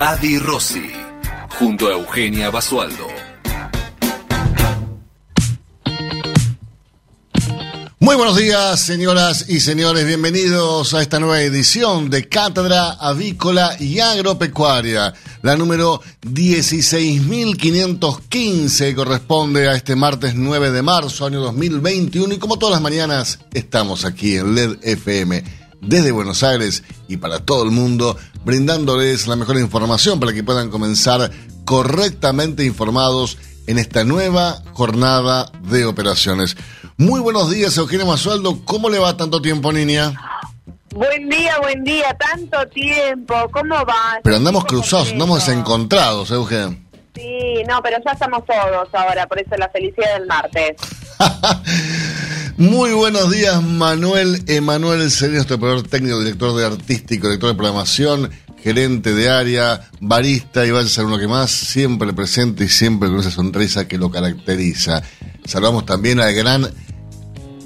Adi Rossi, junto a Eugenia Basualdo. Muy buenos días, señoras y señores. Bienvenidos a esta nueva edición de Cátedra Avícola y Agropecuaria. La número 16.515 corresponde a este martes 9 de marzo, año 2021. Y como todas las mañanas, estamos aquí en LED FM desde Buenos Aires y para todo el mundo, brindándoles la mejor información para que puedan comenzar correctamente informados en esta nueva jornada de operaciones. Muy buenos días, Eugenio Masualdo. ¿Cómo le va tanto tiempo, niña? Buen día, buen día, tanto tiempo. ¿Cómo va? Pero andamos cruzados, andamos desencontrados, Eugenio. Sí, no, pero ya estamos todos ahora, por eso la felicidad del martes. Muy buenos días, Manuel Emanuel nuestro operador técnico, director de artístico, director de programación, gerente de área, barista y vaya a ser uno que más, siempre presente y siempre con esa sonrisa que lo caracteriza. Saludamos también al gran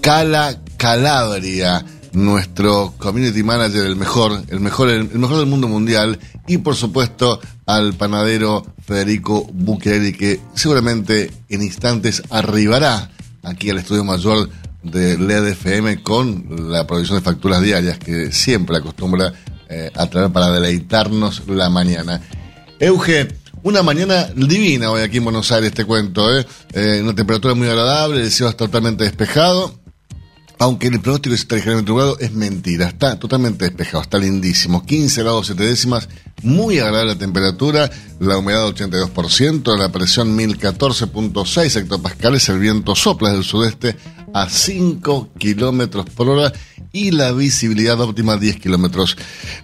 Cala Calabria, nuestro community manager, el mejor, el mejor, el mejor del mundo mundial, y por supuesto al panadero Federico Bucchieri, que seguramente en instantes arribará aquí al estudio mayor de LED FM con la provisión de facturas diarias que siempre acostumbra eh, a traer para deleitarnos la mañana. Euge, una mañana divina hoy aquí en Buenos Aires, te cuento, ¿eh? eh una temperatura muy agradable, el cielo está totalmente despejado. Aunque el pronóstico está ligeramente nublado, es mentira. Está totalmente despejado, está lindísimo. 15 grados 7 décimas, muy agradable la temperatura, la humedad 82%, la presión 1014.6 hectopascales, el viento sopla del sudeste a 5 kilómetros por hora y la visibilidad óptima 10 kilómetros.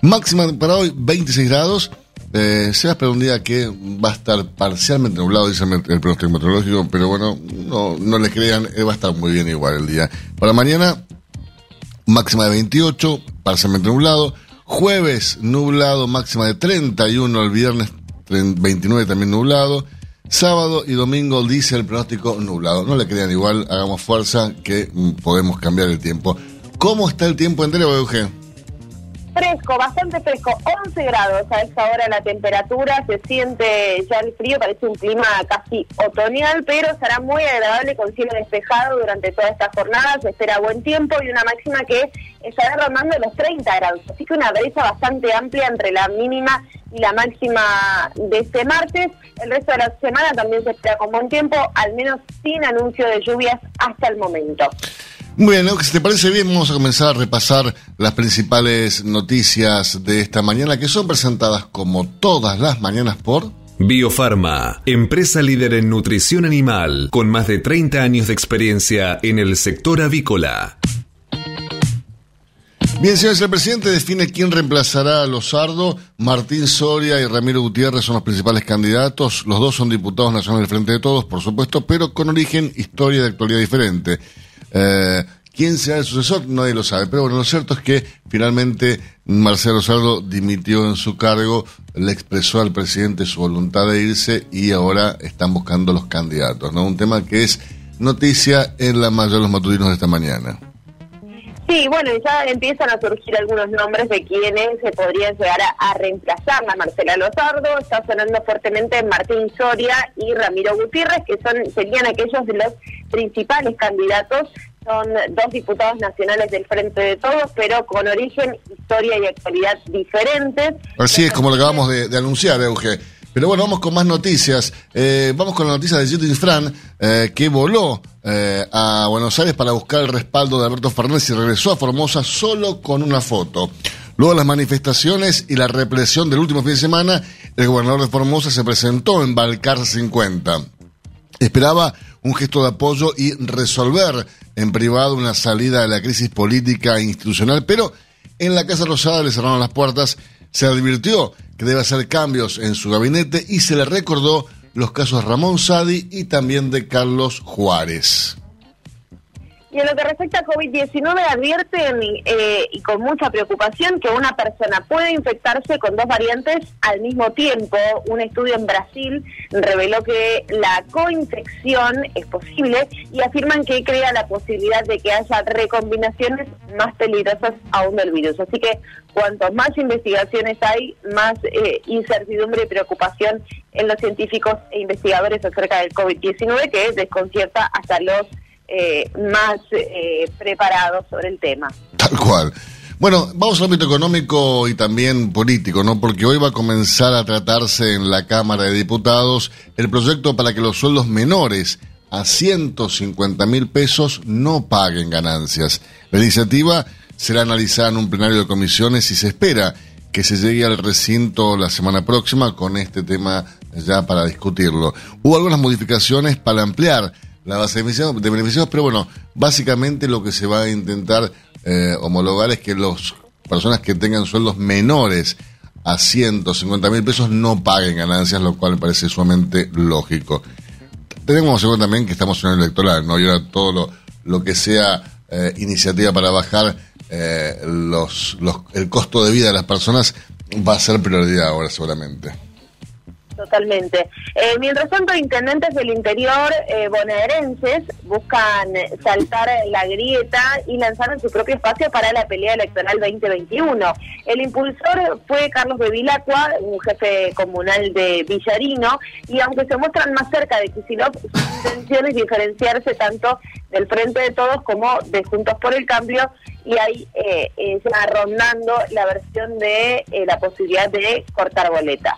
Máxima para hoy 26 grados. Eh, se va a esperar un día que va a estar parcialmente nublado, dice el pronóstico meteorológico, pero bueno, no, no le crean, eh, va a estar muy bien igual el día. Para mañana, máxima de 28, parcialmente nublado. Jueves, nublado, máxima de 31. El viernes, 29 también nublado. Sábado y domingo dice el pronóstico nublado. No le crean igual, hagamos fuerza que mm, podemos cambiar el tiempo. ¿Cómo está el tiempo entero, Eugenio? Fresco, bastante fresco, 11 grados a esta hora la temperatura, se siente ya el frío, parece un clima casi otoñal, pero será muy agradable con cielo despejado durante toda esta jornada, se espera buen tiempo y una máxima que estará rondando los 30 grados, así que una brecha bastante amplia entre la mínima y la máxima de este martes. El resto de la semana también se espera con buen tiempo, al menos sin anuncio de lluvias hasta el momento. Bueno, si te parece bien, vamos a comenzar a repasar las principales noticias de esta mañana que son presentadas como todas las mañanas por... Biofarma, empresa líder en nutrición animal, con más de 30 años de experiencia en el sector avícola. Bien, señores, el presidente define quién reemplazará a Lozardo. Martín Soria y Ramiro Gutiérrez son los principales candidatos. Los dos son diputados nacionales del Frente de Todos, por supuesto, pero con origen, historia y actualidad diferente. Eh, ¿Quién será el sucesor? Nadie lo sabe. Pero bueno, lo cierto es que finalmente Marcelo Saldo dimitió en su cargo, le expresó al presidente su voluntad de irse y ahora están buscando los candidatos. ¿no? Un tema que es noticia en la mayoría de los matutinos de esta mañana. Sí, bueno, ya empiezan a surgir algunos nombres de quienes se podrían llegar a, reemplazar a Marcela Lozardo. Está sonando fuertemente Martín Soria y Ramiro Gutiérrez, que son serían aquellos de los principales candidatos. Son dos diputados nacionales del Frente de Todos, pero con origen, historia y actualidad diferentes. Así es, como lo acabamos de, de anunciar, Euge. Pero bueno, vamos con más noticias. Eh, vamos con la noticia de Judith Fran, eh, que voló eh, a Buenos Aires para buscar el respaldo de Alberto Fernández y regresó a Formosa solo con una foto. Luego de las manifestaciones y la represión del último fin de semana, el gobernador de Formosa se presentó en Balcar 50. Esperaba un gesto de apoyo y resolver en privado una salida de la crisis política e institucional, pero en la Casa Rosada le cerraron las puertas. Se advirtió que debe hacer cambios en su gabinete y se le recordó los casos Ramón Sadi y también de Carlos Juárez. Y en lo que respecta a COVID-19 advierten eh, y con mucha preocupación que una persona puede infectarse con dos variantes al mismo tiempo. Un estudio en Brasil reveló que la coinfección es posible y afirman que crea la posibilidad de que haya recombinaciones más peligrosas aún del virus. Así que cuanto más investigaciones hay, más eh, incertidumbre y preocupación en los científicos e investigadores acerca del COVID-19 que desconcierta hasta los eh, más eh, preparados sobre el tema. Tal cual. Bueno, vamos al ámbito económico y también político, ¿no? Porque hoy va a comenzar a tratarse en la Cámara de Diputados el proyecto para que los sueldos menores a 150 mil pesos no paguen ganancias. La iniciativa será analizada en un plenario de comisiones y se espera que se llegue al recinto la semana próxima con este tema ya para discutirlo. Hubo algunas modificaciones para ampliar la base de beneficios, pero bueno, básicamente lo que se va a intentar eh, homologar es que las personas que tengan sueldos menores a 150 mil pesos no paguen ganancias, lo cual me parece sumamente lógico. Tenemos en también que estamos en el electoral, ¿no? Y ahora todo lo, lo que sea eh, iniciativa para bajar eh, los, los, el costo de vida de las personas va a ser prioridad ahora seguramente. Totalmente. Eh, mientras tanto, intendentes del interior eh, bonaerenses buscan saltar la grieta y lanzaron su propio espacio para la pelea electoral 2021. El impulsor fue Carlos de Vilacua, un jefe comunal de Villarino, y aunque se muestran más cerca de Kicillof, su intención es diferenciarse tanto del Frente de Todos como de Juntos por el Cambio, y ahí eh, eh va rondando la versión de eh, la posibilidad de cortar boletas.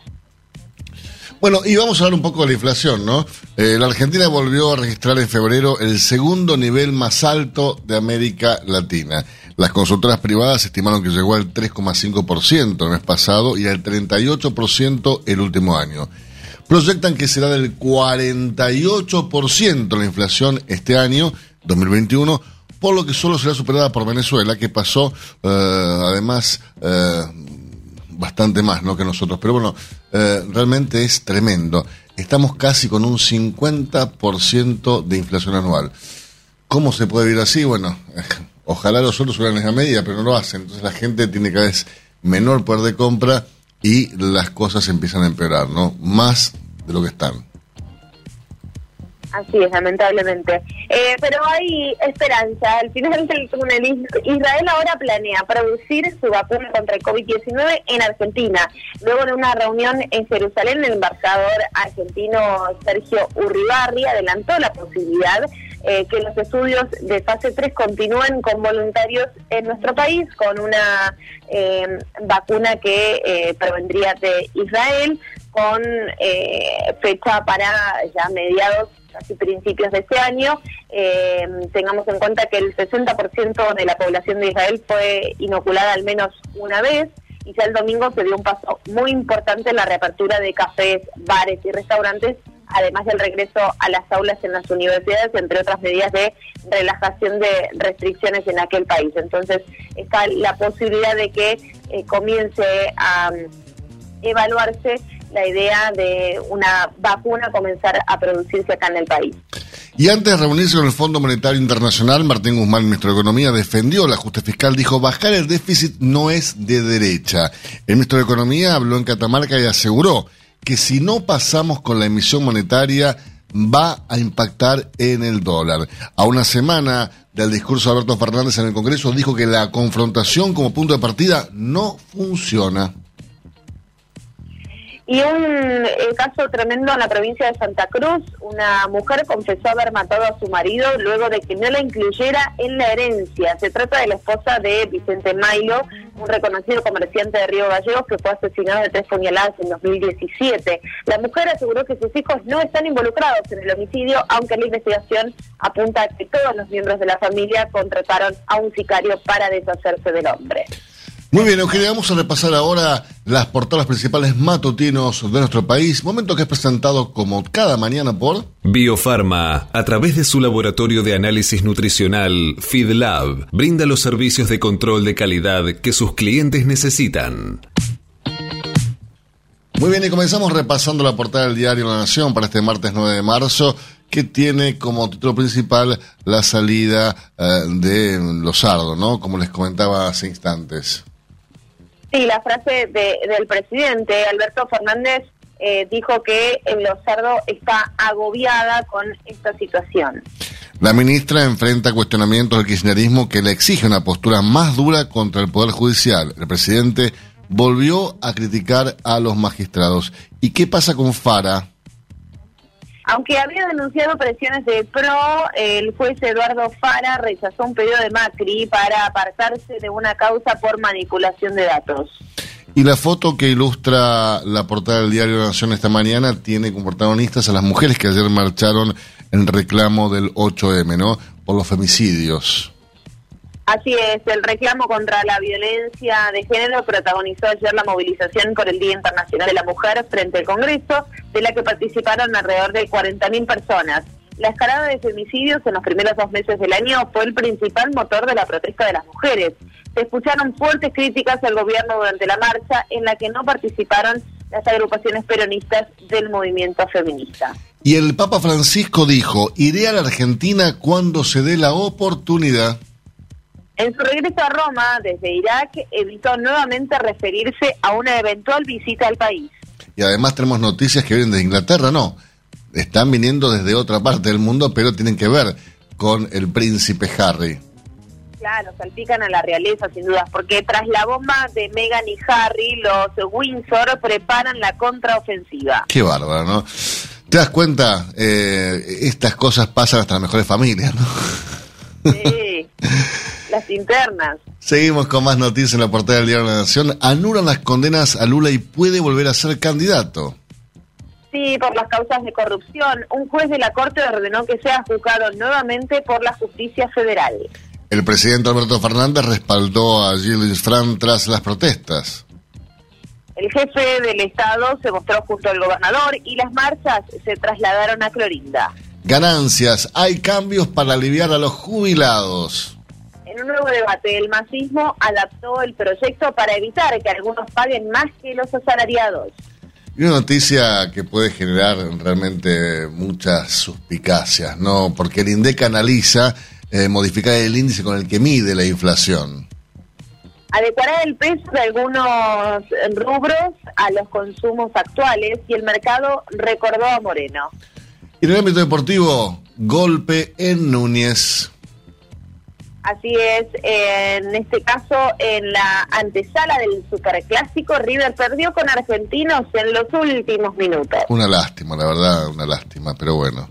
Bueno, y vamos a hablar un poco de la inflación, ¿no? Eh, la Argentina volvió a registrar en febrero el segundo nivel más alto de América Latina. Las consultoras privadas estimaron que llegó al 3,5% el mes pasado y al 38% el último año. Proyectan que será del 48% la inflación este año, 2021, por lo que solo será superada por Venezuela, que pasó eh, además eh, bastante más ¿no? que nosotros. Pero bueno, eh, realmente es tremendo. Estamos casi con un 50% de inflación anual. ¿Cómo se puede vivir así? Bueno, ojalá los otros fueran esa medida, pero no lo hacen. Entonces la gente tiene cada vez menor poder de compra y las cosas empiezan a empeorar, ¿no? Más de lo que están. Así es, lamentablemente. Eh, pero hay esperanza. Al final del túnel, Israel ahora planea producir su vacuna contra el COVID-19 en Argentina. Luego de una reunión en Jerusalén, el embajador argentino Sergio Urribarri adelantó la posibilidad eh, que los estudios de fase 3 continúen con voluntarios en nuestro país, con una eh, vacuna que eh, provendría de Israel, con fecha para ya mediados casi principios de este año. Eh, tengamos en cuenta que el 60% de la población de Israel fue inoculada al menos una vez y ya el domingo se dio un paso muy importante en la reapertura de cafés, bares y restaurantes, además del regreso a las aulas en las universidades, entre otras medidas de relajación de restricciones en aquel país. Entonces está la posibilidad de que eh, comience a mm, evaluarse la idea de una vacuna comenzar a producirse acá en el país. Y antes de reunirse con el Fondo Monetario Internacional, Martín Guzmán, ministro de Economía, defendió el ajuste fiscal, dijo, bajar el déficit no es de derecha. El ministro de Economía habló en Catamarca y aseguró que si no pasamos con la emisión monetaria, va a impactar en el dólar. A una semana del discurso de Alberto Fernández en el Congreso, dijo que la confrontación como punto de partida no funciona. Y un eh, caso tremendo en la provincia de Santa Cruz, una mujer confesó haber matado a su marido luego de que no la incluyera en la herencia. Se trata de la esposa de Vicente Mailo, un reconocido comerciante de Río Gallegos que fue asesinado de tres puñaladas en 2017. La mujer aseguró que sus hijos no están involucrados en el homicidio, aunque la investigación apunta a que todos los miembros de la familia contrataron a un sicario para deshacerse del hombre. Muy bien, Eugenia, vamos a repasar ahora las portadas principales matutinos de nuestro país, momento que es presentado como cada mañana por Biofarma, a través de su laboratorio de análisis nutricional FeedLab, brinda los servicios de control de calidad que sus clientes necesitan. Muy bien, y comenzamos repasando la portada del diario La Nación para este martes 9 de marzo, que tiene como título principal la salida eh, de Lozardo, ¿no? Como les comentaba hace instantes. Sí, la frase del presidente Alberto Fernández eh, dijo que Lozardo está agobiada con esta situación. La ministra enfrenta cuestionamientos del kirchnerismo que le exige una postura más dura contra el Poder Judicial. El presidente volvió a criticar a los magistrados. ¿Y qué pasa con Fara? Aunque había denunciado presiones de PRO, el juez Eduardo Fara rechazó un pedido de Macri para apartarse de una causa por manipulación de datos. Y la foto que ilustra la portada del diario Nación esta mañana tiene como protagonistas a las mujeres que ayer marcharon en reclamo del 8M, ¿no? Por los femicidios. Así es, el reclamo contra la violencia de género protagonizó ayer la movilización por el Día Internacional de la Mujer frente al Congreso, de la que participaron alrededor de 40.000 personas. La escalada de femicidios en los primeros dos meses del año fue el principal motor de la protesta de las mujeres. Se escucharon fuertes críticas al gobierno durante la marcha, en la que no participaron las agrupaciones peronistas del movimiento feminista. Y el Papa Francisco dijo, iré a la Argentina cuando se dé la oportunidad. En su regreso a Roma, desde Irak, evitó nuevamente referirse a una eventual visita al país. Y además tenemos noticias que vienen de Inglaterra, no. Están viniendo desde otra parte del mundo, pero tienen que ver con el príncipe Harry. Claro, salpican a la realeza, sin dudas, porque tras la bomba de Meghan y Harry, los Windsor preparan la contraofensiva. Qué bárbaro, ¿no? ¿Te das cuenta? Eh, estas cosas pasan hasta las mejores familias, ¿no? Sí. las internas. Seguimos con más noticias en la portada del Diario de la Nación. Anulan las condenas a Lula y puede volver a ser candidato. Sí, por las causas de corrupción. Un juez de la Corte ordenó que sea juzgado nuevamente por la justicia federal. El presidente Alberto Fernández respaldó a Gilles Fran tras las protestas. El jefe del Estado se mostró junto al gobernador y las marchas se trasladaron a Clorinda. Ganancias. Hay cambios para aliviar a los jubilados. En un nuevo debate, el masismo adaptó el proyecto para evitar que algunos paguen más que los asalariados. Y una noticia que puede generar realmente muchas suspicacias, ¿no? Porque el INDEC analiza eh, modificar el índice con el que mide la inflación. Adecuará el peso de algunos rubros a los consumos actuales y el mercado recordó a Moreno. Y en el ámbito deportivo, golpe en Núñez. Así es, en este caso, en la antesala del Superclásico, River perdió con Argentinos en los últimos minutos. Una lástima, la verdad, una lástima, pero bueno,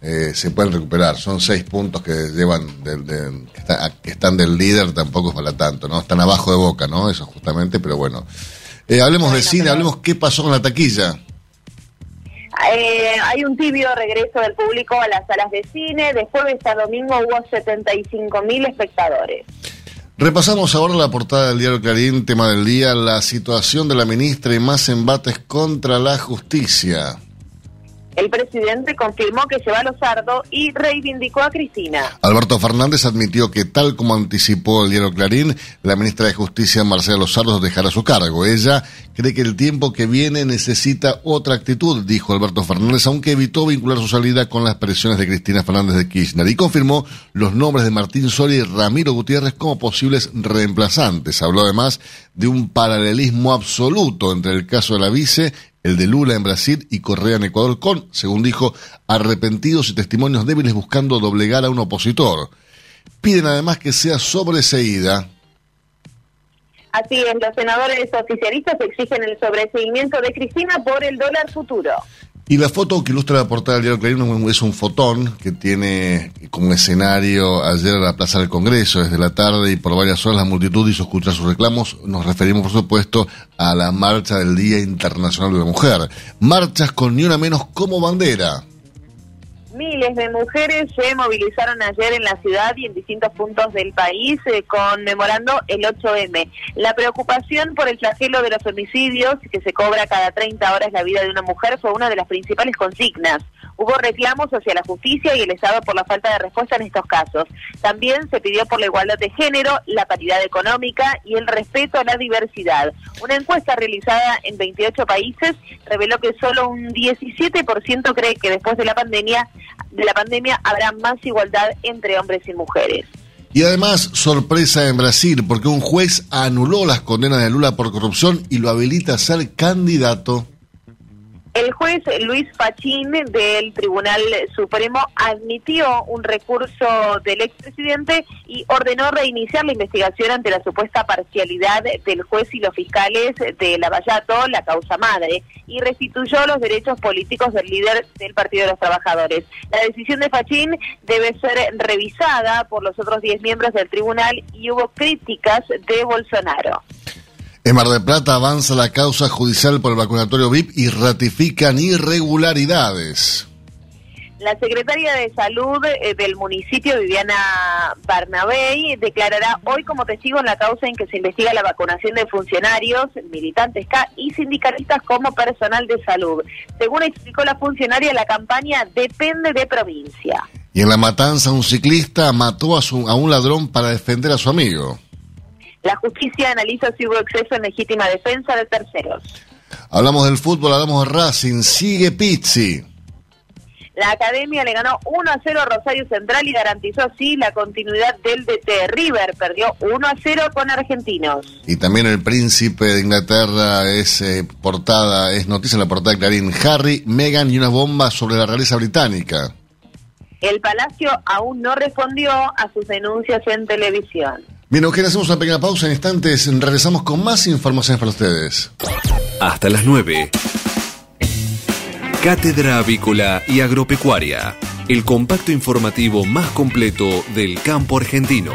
eh, se pueden recuperar. Son seis puntos que llevan, del, que, están del líder, tampoco es para tanto, ¿no? Están abajo de boca, ¿no? Eso justamente, pero bueno. Eh, hablemos de cine, hablemos qué pasó con la taquilla. Eh, hay un tibio regreso del público a las salas de cine. De este domingo hubo 75 mil espectadores. Repasamos ahora la portada del diario Clarín, tema del día, la situación de la ministra y más embates contra la justicia. El presidente confirmó que se va a Lozardo y reivindicó a Cristina. Alberto Fernández admitió que, tal como anticipó el diario Clarín, la ministra de Justicia, Marcela Lozardo, dejará su cargo. Ella cree que el tiempo que viene necesita otra actitud, dijo Alberto Fernández, aunque evitó vincular su salida con las presiones de Cristina Fernández de Kirchner y confirmó los nombres de Martín Soria y Ramiro Gutiérrez como posibles reemplazantes. Habló además de un paralelismo absoluto entre el caso de la vice el de Lula en Brasil y Correa en Ecuador, con, según dijo, arrepentidos y testimonios débiles buscando doblegar a un opositor. Piden además que sea sobreseída. Así es, los senadores oficialistas exigen el sobreseimiento de Cristina por el dólar futuro. Y la foto que ilustra la portada del diario Clarín es un fotón que tiene como escenario ayer la Plaza del Congreso desde la tarde y por varias horas la multitud hizo escuchar sus reclamos. Nos referimos, por supuesto, a la marcha del Día Internacional de la Mujer. Marchas con ni una menos como bandera. Miles de mujeres se movilizaron ayer en la ciudad y en distintos puntos del país eh, conmemorando el 8M. La preocupación por el flagelo de los homicidios, que se cobra cada 30 horas la vida de una mujer, fue una de las principales consignas. Hubo reclamos hacia la justicia y el Estado por la falta de respuesta en estos casos. También se pidió por la igualdad de género, la paridad económica y el respeto a la diversidad. Una encuesta realizada en 28 países reveló que solo un 17% cree que después de la pandemia de la pandemia habrá más igualdad entre hombres y mujeres. Y además, sorpresa en Brasil, porque un juez anuló las condenas de Lula por corrupción y lo habilita a ser candidato. El juez Luis Pachín del Tribunal Supremo admitió un recurso del expresidente y ordenó reiniciar la investigación ante la supuesta parcialidad del juez y los fiscales de Lavallato, la causa madre, y restituyó los derechos políticos del líder del Partido de los Trabajadores. La decisión de Pachín debe ser revisada por los otros 10 miembros del tribunal y hubo críticas de Bolsonaro. En Mar del Plata avanza la causa judicial por el vacunatorio VIP y ratifican irregularidades. La secretaria de Salud eh, del municipio, Viviana Barnabé, declarará hoy como testigo en la causa en que se investiga la vacunación de funcionarios, militantes K y sindicalistas como personal de salud. Según explicó la funcionaria, la campaña depende de provincia. Y en La Matanza, un ciclista mató a, a un ladrón para defender a su amigo. La justicia analiza si hubo exceso en legítima defensa de terceros. Hablamos del fútbol, hablamos de Racing, sigue Pizzi. La academia le ganó 1 a 0 a Rosario Central y garantizó así la continuidad del DT. River perdió 1 a 0 con Argentinos. Y también el príncipe de Inglaterra es eh, portada, es noticia en la portada de Clarín. Harry, Meghan y una bomba sobre la realeza británica. El Palacio aún no respondió a sus denuncias en televisión. Bien, Eugenia, hacemos una pequeña pausa en instantes. Regresamos con más informaciones para ustedes. Hasta las 9. Cátedra Avícola y Agropecuaria. El compacto informativo más completo del campo argentino.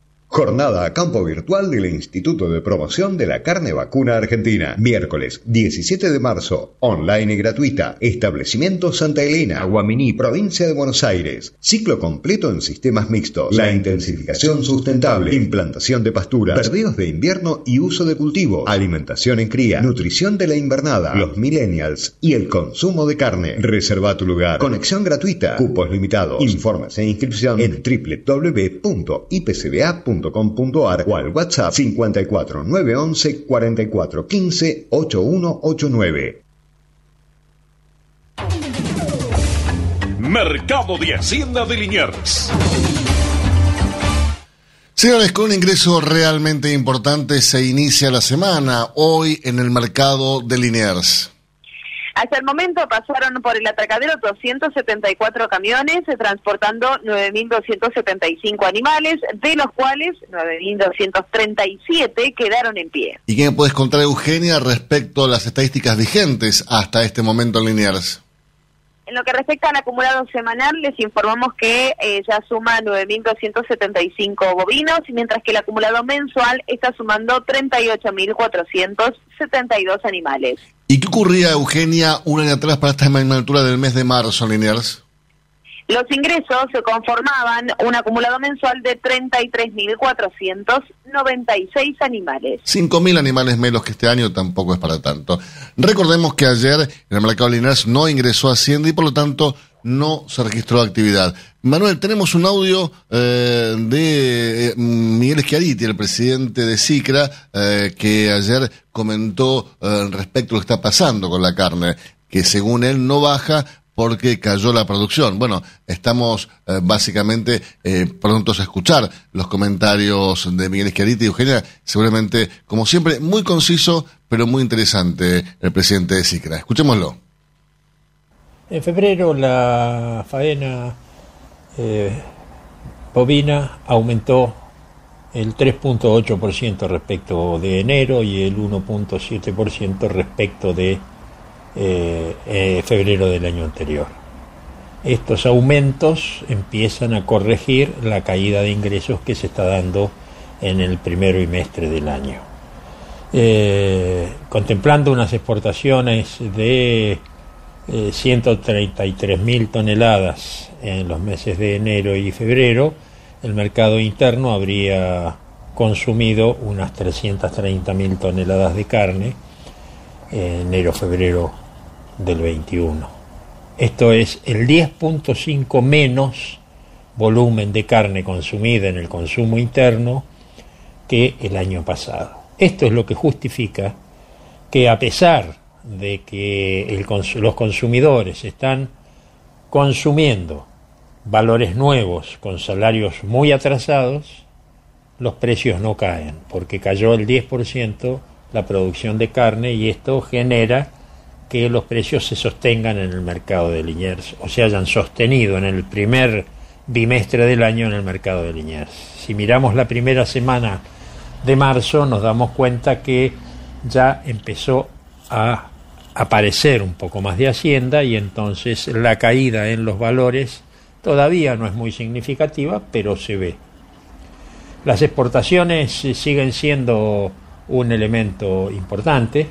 Jornada a campo virtual del Instituto de Promoción de la Carne Vacuna Argentina. Miércoles 17 de marzo. Online y gratuita. Establecimiento Santa Elena, Aguaminí, provincia de Buenos Aires. Ciclo completo en sistemas mixtos. La intensificación sustentable. Implantación de pasturas. Perdidos de invierno y uso de cultivo. Alimentación en cría. Nutrición de la invernada. Los millennials. Y el consumo de carne. Reserva tu lugar. Conexión gratuita. Cupos limitados. Informes e inscripción en www.ipcba.com .com.ar o al WhatsApp 54 911 44 15 8189. Mercado de Hacienda de Liniers. Señores, con un ingreso realmente importante se inicia la semana hoy en el mercado de Liniers. Hasta el momento pasaron por el atracadero 274 camiones eh, transportando 9.275 animales, de los cuales 9.237 quedaron en pie. ¿Y qué me puedes contar, Eugenia, respecto a las estadísticas vigentes hasta este momento en Liniers? En lo que respecta al acumulado semanal, les informamos que eh, ya suma 9.275 bovinos, mientras que el acumulado mensual está sumando 38.472 animales. ¿Y qué ocurría, Eugenia, un año atrás para esta altura del mes de marzo, Liniers? Los ingresos se conformaban un acumulado mensual de 33.496 animales. 5.000 animales menos que este año tampoco es para tanto. Recordemos que ayer en el mercado Liniers no ingresó Hacienda y por lo tanto no se registró actividad. Manuel, tenemos un audio eh, de eh, Miguel Schiariti, el presidente de SICRA, eh, que ayer comentó respecto a lo que está pasando con la carne, que según él no baja porque cayó la producción. Bueno, estamos básicamente prontos a escuchar los comentarios de Miguel Schiariti y Eugenia, seguramente, como siempre, muy conciso, pero muy interesante el presidente de SICRA. Escuchémoslo. En febrero la faena eh, bovina aumentó el 3.8% respecto de enero y el 1.7% respecto de eh, eh, febrero del año anterior. Estos aumentos empiezan a corregir la caída de ingresos que se está dando en el primer bimestre del año. Eh, contemplando unas exportaciones de 133 mil toneladas en los meses de enero y febrero, el mercado interno habría consumido unas 330 mil toneladas de carne en enero-febrero del 21. Esto es el 10.5 menos volumen de carne consumida en el consumo interno que el año pasado. Esto es lo que justifica que a pesar de que los consumidores están consumiendo valores nuevos con salarios muy atrasados, los precios no caen, porque cayó el 10% la producción de carne y esto genera que los precios se sostengan en el mercado de Liniers o se hayan sostenido en el primer bimestre del año en el mercado de Liniers. Si miramos la primera semana de marzo nos damos cuenta que ya empezó a aparecer un poco más de hacienda y entonces la caída en los valores Todavía no es muy significativa, pero se ve. Las exportaciones siguen siendo un elemento importante.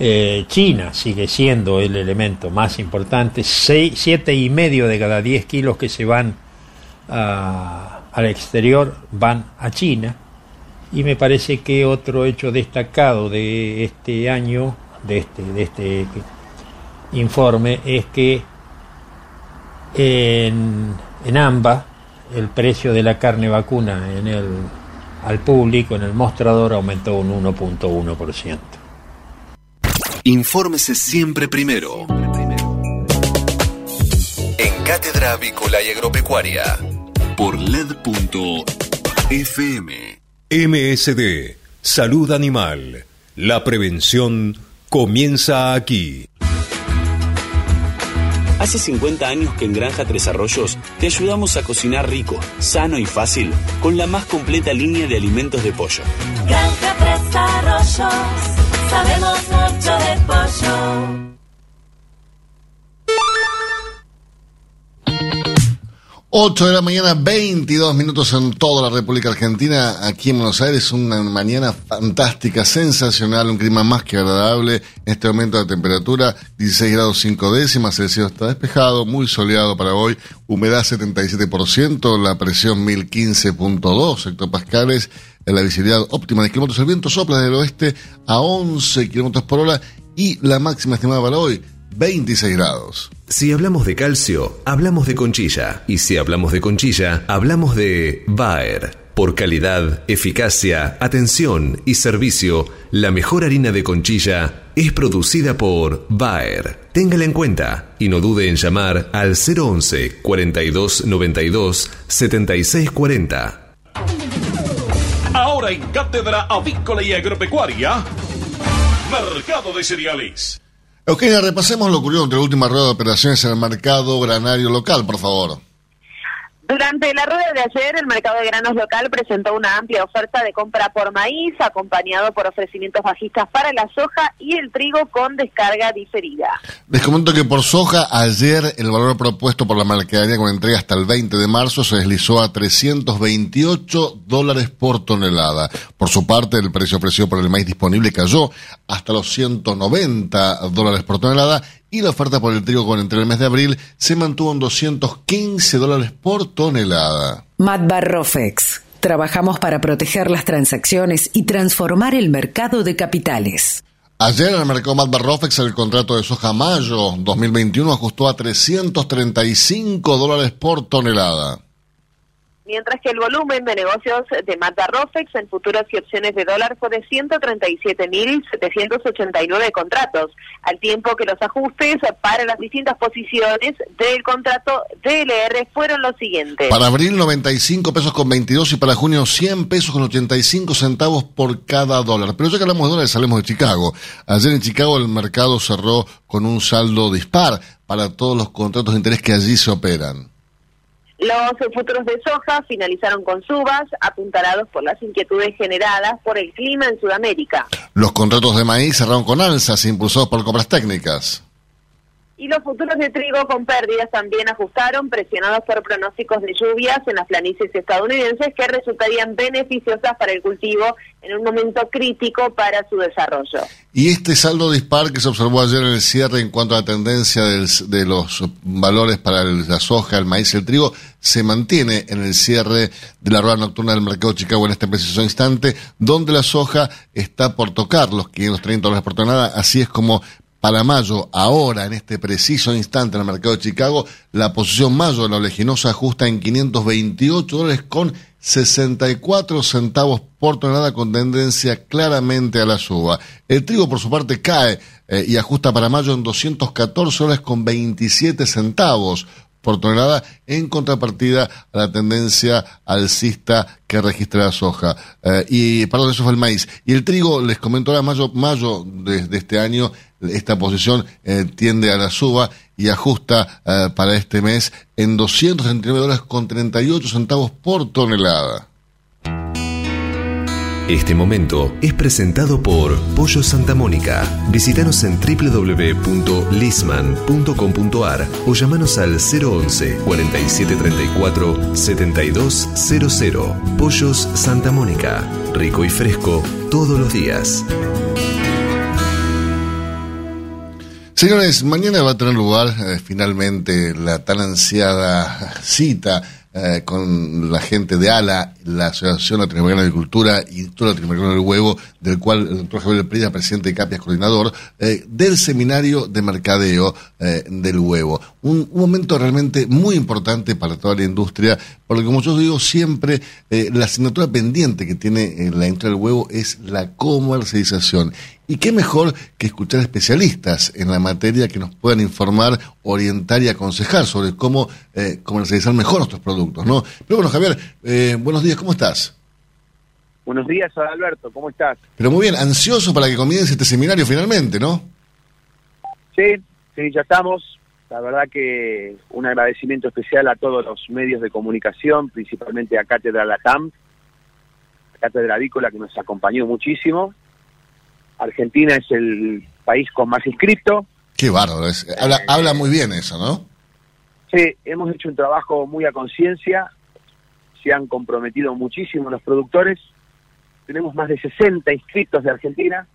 Eh, China sigue siendo el elemento más importante. siete y medio de cada 10 kilos que se van al exterior van a China. Y me parece que otro hecho destacado de este año, de este, de este informe, es que en, en AMBA, el precio de la carne vacuna en el, al público, en el mostrador, aumentó un 1.1%. Infórmese siempre primero. En Cátedra Avícola y Agropecuaria. Por LED.fm. MSD. Salud Animal. La prevención comienza aquí. Hace 50 años que en Granja Tres Arroyos te ayudamos a cocinar rico, sano y fácil con la más completa línea de alimentos de pollo. Granja Tres Arroyos, sabemos de pollo. 8 de la mañana, 22 minutos en toda la República Argentina, aquí en Buenos Aires, una mañana fantástica, sensacional, un clima más que agradable, en este momento de temperatura 16 grados 5 décimas, el cielo está despejado, muy soleado para hoy, humedad 77%, la presión 1015.2 hectopascales, la visibilidad óptima de kilómetros, el viento sopla del oeste a 11 kilómetros por hora y la máxima estimada para hoy 26 grados. Si hablamos de calcio, hablamos de conchilla. Y si hablamos de conchilla, hablamos de Bayer. Por calidad, eficacia, atención y servicio, la mejor harina de conchilla es producida por Bayer. Téngala en cuenta y no dude en llamar al 011 42 92 76 40. Ahora en Cátedra Avícola y Agropecuaria, Mercado de Cereales. Eugenia, repasemos lo ocurrido entre la última rueda de operaciones en el mercado granario local, por favor. Durante la rueda de ayer, el mercado de granos local presentó una amplia oferta de compra por maíz, acompañado por ofrecimientos bajistas para la soja y el trigo con descarga diferida. Les comento que por soja, ayer el valor propuesto por la mercadería con entrega hasta el 20 de marzo se deslizó a 328 dólares por tonelada. Por su parte, el precio ofrecido por el maíz disponible cayó hasta los 190 dólares por tonelada y la oferta por el trigo con entre el mes de abril se mantuvo en 215 dólares por tonelada. Matbarrofex. Trabajamos para proteger las transacciones y transformar el mercado de capitales. Ayer en el mercado Matbarrofex el contrato de soja mayo 2021 ajustó a 335 dólares por tonelada mientras que el volumen de negocios de Mata Rofex en futuros y opciones de dólar fue de 137.789 contratos, al tiempo que los ajustes para las distintas posiciones del contrato DLR fueron los siguientes. Para abril 95 pesos con 22 y para junio 100 pesos con 85 centavos por cada dólar. Pero ya que hablamos de dólares, salimos de Chicago. Ayer en Chicago el mercado cerró con un saldo dispar para todos los contratos de interés que allí se operan. Los futuros de soja finalizaron con subas, apuntalados por las inquietudes generadas por el clima en Sudamérica. Los contratos de maíz cerraron con alzas impulsados por compras técnicas. Y los futuros de trigo con pérdidas también ajustaron, presionados por pronósticos de lluvias en las planicies estadounidenses que resultarían beneficiosas para el cultivo en un momento crítico para su desarrollo. Y este saldo dispar que se observó ayer en el cierre en cuanto a la tendencia del- de los valores para la soja, el maíz y el trigo, se mantiene en el cierre de la rueda nocturna del mercado de Chicago en este preciso instante, donde la soja está por tocar los 530 dólares por tonelada, así es como para mayo, ahora en este preciso instante en el mercado de Chicago, la posición mayo de la oleaginosa ajusta en 528 dólares con 64 centavos por tonelada con tendencia claramente a la suba. El trigo por su parte cae eh, y ajusta para mayo en 214 dólares con 27 centavos por tonelada en contrapartida a la tendencia alcista que registra la soja. Eh, y perdón, eso fue el maíz. Y el trigo, les comento ahora, mayo, mayo de, de este año, esta posición eh, tiende a la suba y ajusta eh, para este mes en 269 dólares con 38 centavos por tonelada. Este momento es presentado por Pollo Santa Mónica. Visítanos en www.lisman.com.ar o llamanos al 011 4734 7200. Pollos Santa Mónica. Rico y fresco todos los días. Señores, mañana va a tener lugar eh, finalmente la tan ansiada cita eh, con la gente de ALA, la Asociación Latinoamericana de Agricultura y Instituto Latinoamericano del Huevo, del cual el doctor Javier Prida, presidente de CAPIA, coordinador, eh, del seminario de mercadeo eh, del huevo. Un, un momento realmente muy importante para toda la industria, porque como yo digo siempre, eh, la asignatura pendiente que tiene eh, la industria del huevo es la comercialización. Y qué mejor que escuchar especialistas en la materia que nos puedan informar, orientar y aconsejar sobre cómo eh, comercializar mejor nuestros productos, ¿no? Pero bueno, Javier, eh, buenos días, ¿cómo estás? Buenos días, Alberto, ¿cómo estás? Pero muy bien, ansioso para que comience este seminario finalmente, ¿no? Sí, sí, ya estamos. La verdad que un agradecimiento especial a todos los medios de comunicación, principalmente a Cátedra Latam, Cátedra Avícola que nos acompañó muchísimo. Argentina es el país con más inscriptos. Qué bárbaro, es- habla, habla muy bien eso, ¿no? Sí, hemos hecho un trabajo muy a conciencia, se han comprometido muchísimo los productores, tenemos más de 60 inscritos de Argentina,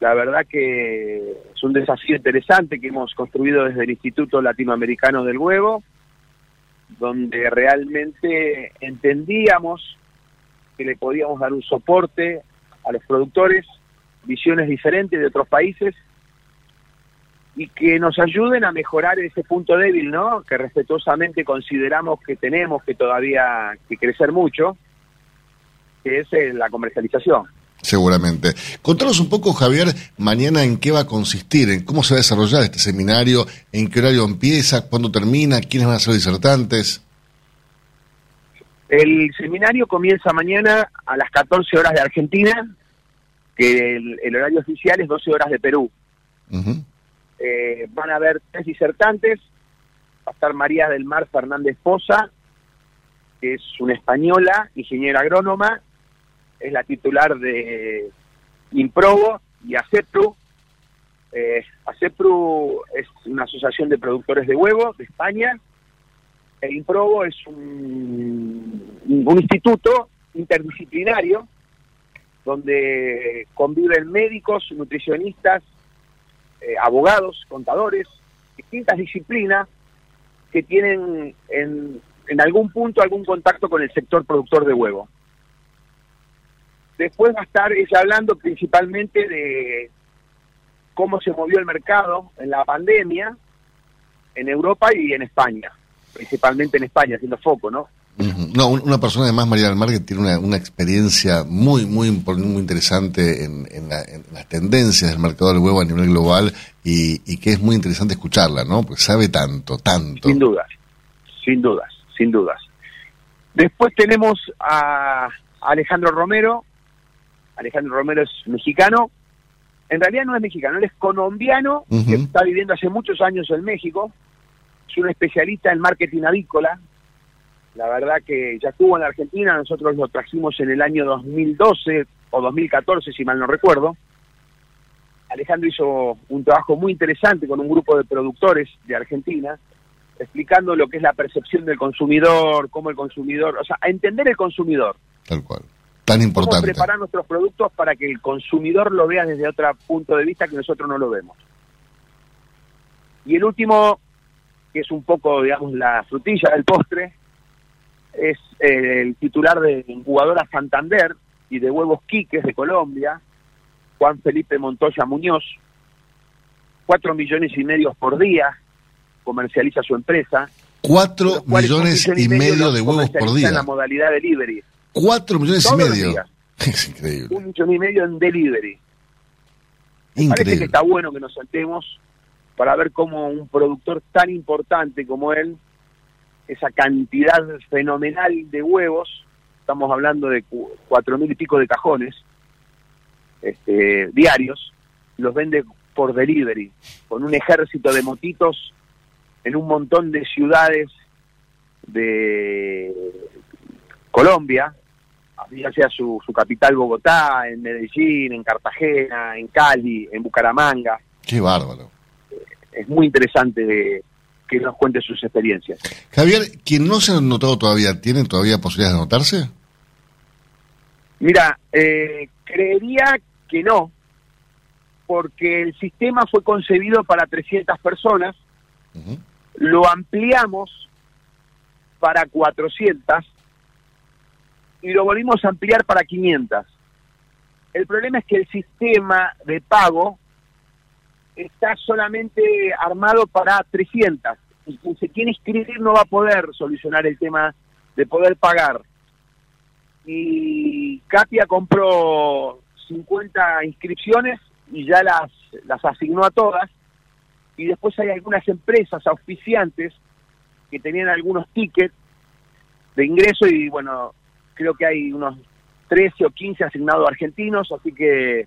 la verdad que es un desafío interesante que hemos construido desde el Instituto Latinoamericano del Huevo, donde realmente entendíamos que le podíamos dar un soporte a los productores, visiones diferentes de otros países, y que nos ayuden a mejorar ese punto débil, ¿no? Que respetuosamente consideramos que tenemos que todavía que crecer mucho, que es eh, la comercialización. Seguramente. Contanos un poco, Javier, mañana en qué va a consistir, en cómo se va a desarrollar este seminario, en qué horario empieza, cuándo termina, quiénes van a ser disertantes. El seminario comienza mañana a las 14 horas de Argentina, que el, el horario oficial es 12 horas de Perú. Eh, van a haber tres disertantes. Va a estar María del Mar Fernández Poza, que es una española, ingeniera agrónoma, es la titular de Improvo y ACEPRU. Eh, ACEPRU es una asociación de productores de huevos de España. El Improvo es un, un instituto interdisciplinario donde conviven médicos, nutricionistas, eh, abogados, contadores, distintas disciplinas que tienen en, en algún punto algún contacto con el sector productor de huevo. Después va a estar ella hablando principalmente de cómo se movió el mercado en la pandemia en Europa y en España, principalmente en España, haciendo foco, ¿no? No, un- una persona además, María del Mar, que tiene una, una experiencia muy, muy, muy interesante en, en la- en las tendencias del mercado del huevo a nivel global y, y que es muy interesante escucharla, ¿no? Porque sabe tanto, tanto. Sin dudas, sin dudas, sin dudas. Después tenemos a Alejandro Romero. Alejandro Romero es mexicano. En realidad no es mexicano, él es colombiano, que está viviendo hace muchos años en México. es un especialista en marketing avícola. La verdad que ya estuvo en la Argentina, nosotros lo trajimos en el año 2012 o 2014, si mal no recuerdo. Alejandro hizo un trabajo muy interesante con un grupo de productores de Argentina, explicando lo que es la percepción del consumidor, cómo el consumidor, o sea, a entender el consumidor. Tal cual. Tan Cómo importante. preparar nuestros productos para que el consumidor lo vea desde otro punto de vista que nosotros no lo vemos. Y el último, que es un poco, digamos, la frutilla del postre, es eh, el titular de Incubadora Santander y de Huevos Quiques de Colombia, Juan Felipe Montoya Muñoz. Cuatro millones y medio por día comercializa su empresa. Cuatro millones y medio de huevos por día. En la modalidad delivery. Cuatro millones y Todos medio. Es increíble. Un millón y medio en delivery. Parece que Increíble. está bueno que nos sentemos para ver cómo un productor tan importante como él, esa cantidad fenomenal de huevos, estamos hablando de cu- cuatro mil y pico de cajones este, diarios, los vende por delivery, con un ejército de motitos en un montón de ciudades de Colombia, ya sea su, su capital Bogotá, en Medellín, en Cartagena, en Cali, en Bucaramanga. Qué bárbaro. Es muy interesante que nos cuente sus experiencias. Javier, quien no se ha notado todavía, ¿tienen todavía posibilidades de anotarse? Mira, eh, creería que no, porque el sistema fue concebido para 300 personas, lo ampliamos para 400 y lo volvimos a ampliar para 500. El problema es que el sistema de pago está solamente armado para 300. Y quien se quiere inscribir no va a poder solucionar el tema de poder pagar. Y Capia compró 50 inscripciones y ya las, las asignó a todas. Y después hay algunas empresas auspiciantes que tenían algunos tickets de ingreso y bueno, creo que hay unos 13 o 15 asignados argentinos, así que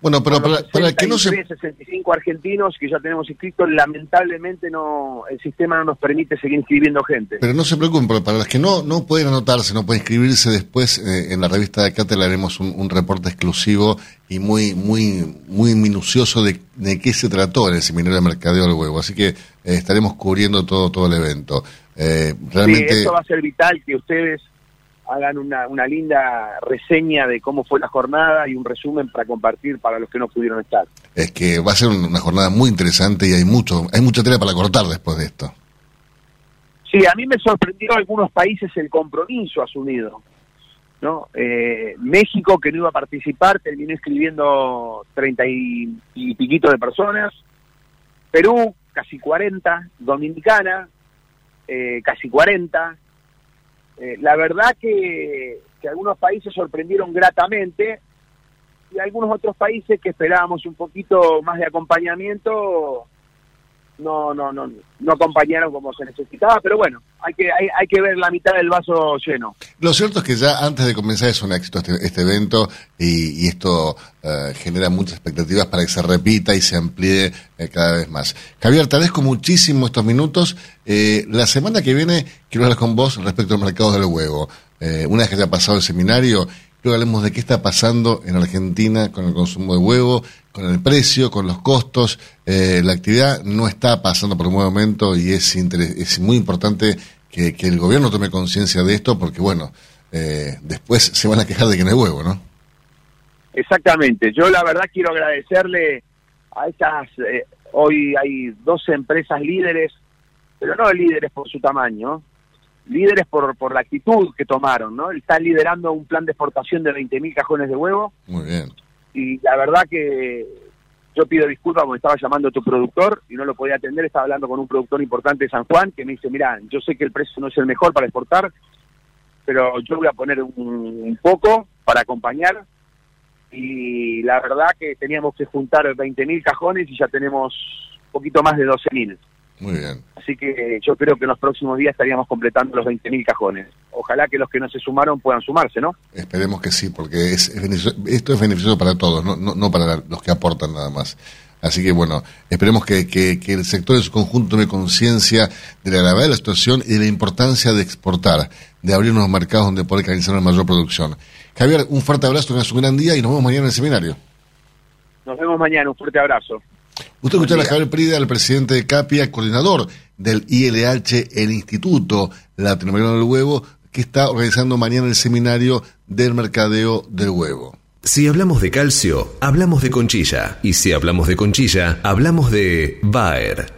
Bueno, pero para, los para que no se... 63, 65 argentinos que ya tenemos inscritos, lamentablemente no el sistema no nos permite seguir inscribiendo gente. Pero no se preocupen, para los que no, no pueden anotarse, no pueden inscribirse después, eh, en la revista de acá te le haremos un, un reporte exclusivo y muy muy muy minucioso de, de qué se trató en el seminario de mercadeo del huevo. Así que eh, estaremos cubriendo todo todo el evento. Eh, realmente... Sí, eso va a ser vital que ustedes hagan una, una linda reseña de cómo fue la jornada y un resumen para compartir para los que no pudieron estar. es que va a ser una jornada muy interesante y hay mucho hay mucha tela para cortar después de esto. Sí, a mí me sorprendió algunos países el compromiso asumido. ¿no? Eh, México, que no iba a participar, terminó escribiendo treinta y, y piquito de personas. Perú, casi 40. Dominicana, eh, casi 40. Eh, la verdad que, que algunos países sorprendieron gratamente y algunos otros países que esperábamos un poquito más de acompañamiento no no no no acompañaron como se necesitaba pero bueno hay que hay, hay que ver la mitad del vaso lleno Lo cierto es que ya antes de comenzar es un éxito este, este evento y, y esto eh, genera muchas expectativas para que se repita y se amplíe eh, cada vez más. Javier, te agradezco muchísimo estos minutos. Eh, la semana que viene quiero hablar con vos respecto al mercado del huevo. Una vez que haya pasado el seminario, que hablemos de qué está pasando en Argentina con el consumo de huevo, con el precio, con los costos. Eh, la actividad no está pasando por un buen momento y es, es muy importante que, el gobierno tome conciencia de esto porque, bueno, eh, después se van a quejar de que no hay huevo, ¿no? exactamente yo la verdad quiero agradecerle a estas eh, hoy hay 12 empresas líderes pero no líderes por su tamaño líderes por por la actitud que tomaron no están liderando un plan de exportación de 20.000 cajones de huevo Muy bien. y la verdad que yo pido disculpas porque estaba llamando a tu productor y no lo podía atender, estaba hablando con un productor importante de San Juan que me dice, mira, yo sé que el precio no es el mejor para exportar, pero yo voy a poner un, un poco para acompañar y la verdad que teníamos que juntar 20.000 cajones y ya tenemos un poquito más de 12.000. Muy bien. Así que yo creo que en los próximos días estaríamos completando los 20.000 cajones. Ojalá que los que no se sumaron puedan sumarse, ¿no? Esperemos que sí, porque es, esto es beneficioso para todos, no, no, no para los que aportan nada más. Así que bueno, esperemos que, que, que el sector en su conjunto tome conciencia de la gravedad de la situación y de la importancia de exportar, de abrir unos mercados donde poder canalizar una mayor producción. Javier, un fuerte abrazo, tengas un gran día y nos vemos mañana en el seminario. Nos vemos mañana, un fuerte abrazo. Usted escucha a Javier Prida, el presidente de CAPIA, coordinador del ILH, el Instituto Latinoamericano del Huevo, que está organizando mañana el seminario del mercadeo del huevo. Si hablamos de calcio, hablamos de conchilla. Y si hablamos de conchilla, hablamos de Bayer.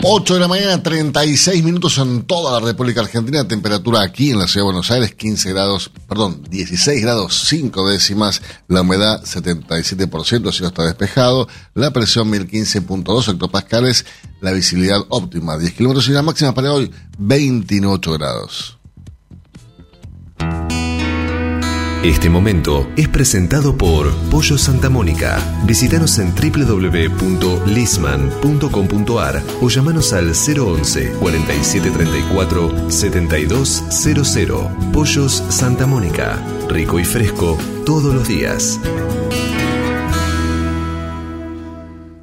8 de la mañana, 36 minutos en toda la República Argentina. Temperatura aquí en la ciudad de Buenos Aires, 15 grados, perdón, 16 grados 5 décimas. La humedad 77%, el cielo está despejado. La presión 1015.2 hectopascales. La visibilidad óptima 10 kilómetros y la máxima para hoy 29 grados. Este momento es presentado por Pollo Santa Mónica. Visítanos en www.lisman.com.ar o llamanos al 011 4734 7200. Pollos Santa Mónica. Rico y fresco todos los días.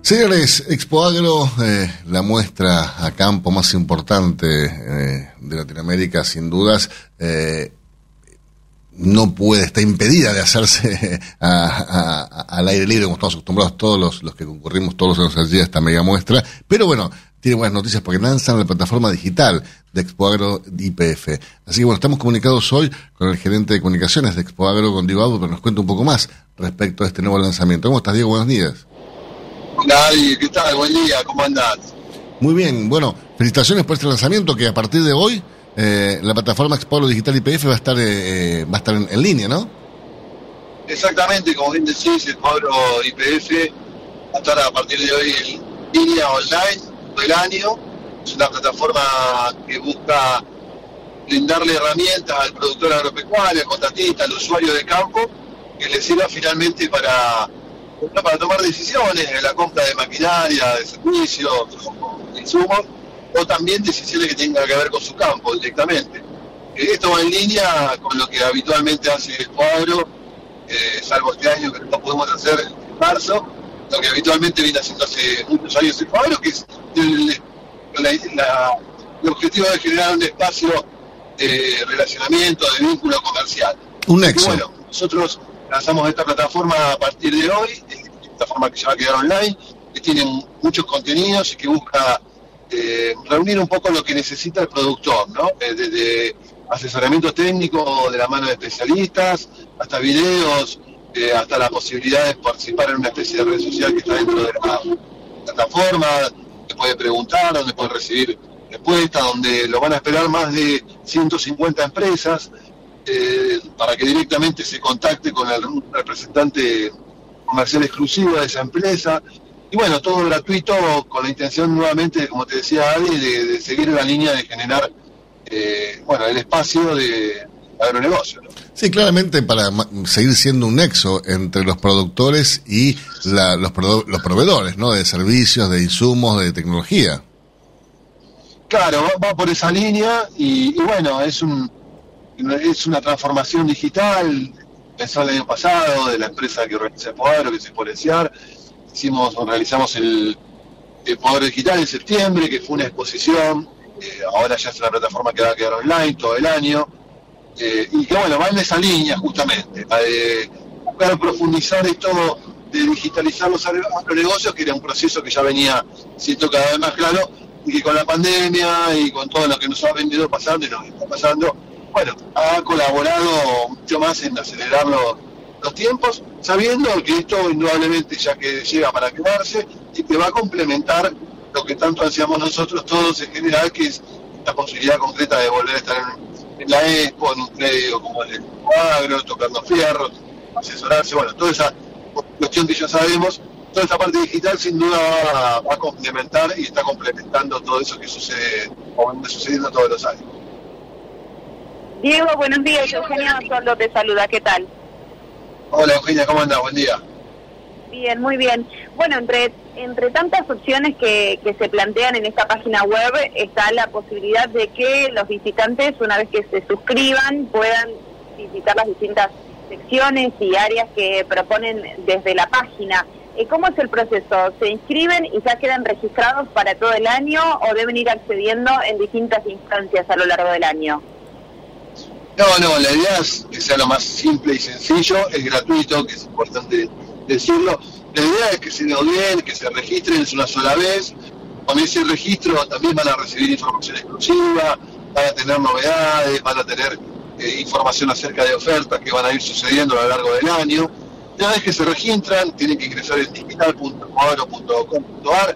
Señores, Expo Agro, eh, la muestra a campo más importante eh, de Latinoamérica, sin dudas. Eh, no puede, está impedida de hacerse a- a- a- al aire libre, como estamos acostumbrados todos los, los que concurrimos todos los años allí a esta mega muestra. Pero bueno, tiene buenas noticias porque lanzan la plataforma digital de Expo Agro IPF. Así que bueno, estamos comunicados hoy con el gerente de comunicaciones de Expo Agro, con Diego Abdo, pero nos cuenta un poco más respecto a este nuevo lanzamiento. ¿Cómo estás, Diego? Buenos días. Nadie, ¿qué tal? Buen día, ¿cómo andás? Muy bien, bueno, felicitaciones por este lanzamiento que a partir de hoy eh, la plataforma Expo Agro Digital IPF va a estar, eh, va a estar en, línea, ¿no? Exactamente, como bien decís, el IPF va a estar a partir de hoy en línea online del año. Es una plataforma que busca brindarle herramientas al productor agropecuario, al contratista, al usuario de campo, que le sirva finalmente para, para tomar decisiones en la compra de maquinaria, de servicios, de insumos, o también decisiones que tengan que ver con su campo directamente. Eh, Esto va en línea con lo que habitualmente hace el cuadro, eh, salvo este año que no podemos hacer en marzo, lo que habitualmente viene haciendo hace muchos años el cuadro, que es el, la- la- el objetivo de generar un espacio de relacionamiento, de vínculo comercial. Un nexo. bueno, nosotros lanzamos esta plataforma a partir de hoy, eh, plataforma que ya va a quedar online, que tiene muchos contenidos y que busca eh, reunir un poco lo que necesita el productor, ¿no? Eh, desde asesoramiento técnico de la mano de especialistas, hasta videos, eh, hasta la posibilidad de participar en una especie de red social que está dentro de la plataforma, que puede preguntar, donde puede recibir respuestas, donde lo van a esperar más de 150 empresas, para que directamente se contacte con el representante comercial exclusivo de esa empresa. Y bueno, todo gratuito con la intención nuevamente, como te decía Adi, de, de seguir la línea de generar eh, bueno, el espacio de agronegocio. ¿no? Sí, claramente para seguir siendo un nexo entre los productores y la- los, prodo- los proveedores, ¿no? De servicios, de insumos, de tecnología. Claro, va, va por esa línea y, y bueno, es un es una transformación digital, pensó el año pasado de la empresa que organiza el Podagro, que es Exponenciar, hicimos, realizamos el, Podagro Digital en septiembre, que fue una exposición, eh, ahora ya es una plataforma que va a quedar online todo el año, eh, y que bueno, va en esa línea justamente, la de buscar profundizar esto de digitalizar los agro- agronegocios, que era un proceso que ya venía siendo cada vez más claro, y que con la pandemia y con todo lo que nos ha venido pasando y nos está pasando, bueno, ha colaborado mucho más en acelerar los, tiempos, sabiendo que esto indudablemente ya que llega para quedarse y que va a complementar lo que tanto ansiamos nosotros todos en general, que es la posibilidad concreta de volver a estar en, en la expo, en un predio como el cuadro, tocando fierros, asesorarse, bueno, toda esa cuestión que ya sabemos, toda esa parte digital sin duda va, va a complementar y está complementando todo eso que sucede o viene sucediendo todos los años. Diego, buenos días. Eugenia Solo te saluda. ¿Qué tal? Hola Eugenia, ¿cómo andás? Buen día. Bien, muy bien. Bueno, entre entre tantas opciones que, que se plantean en esta página web está la posibilidad de que los visitantes, una vez que se suscriban, puedan visitar las distintas secciones y áreas que proponen desde la página. Eh, ¿Cómo es el proceso? ¿Se inscriben y ya quedan registrados para todo el año o deben ir accediendo en distintas instancias a lo largo del año? No, no, la idea es que sea lo más simple y sencillo, es gratuito, que es importante decirlo. La idea es que se lo bien, que se registren es una sola vez. Con ese registro también van a recibir información exclusiva, van a tener novedades, van a tener eh, información acerca de ofertas que van a ir sucediendo a lo largo del año. Una vez que se registran, tienen que ingresar en digital.cuadro.com.ar.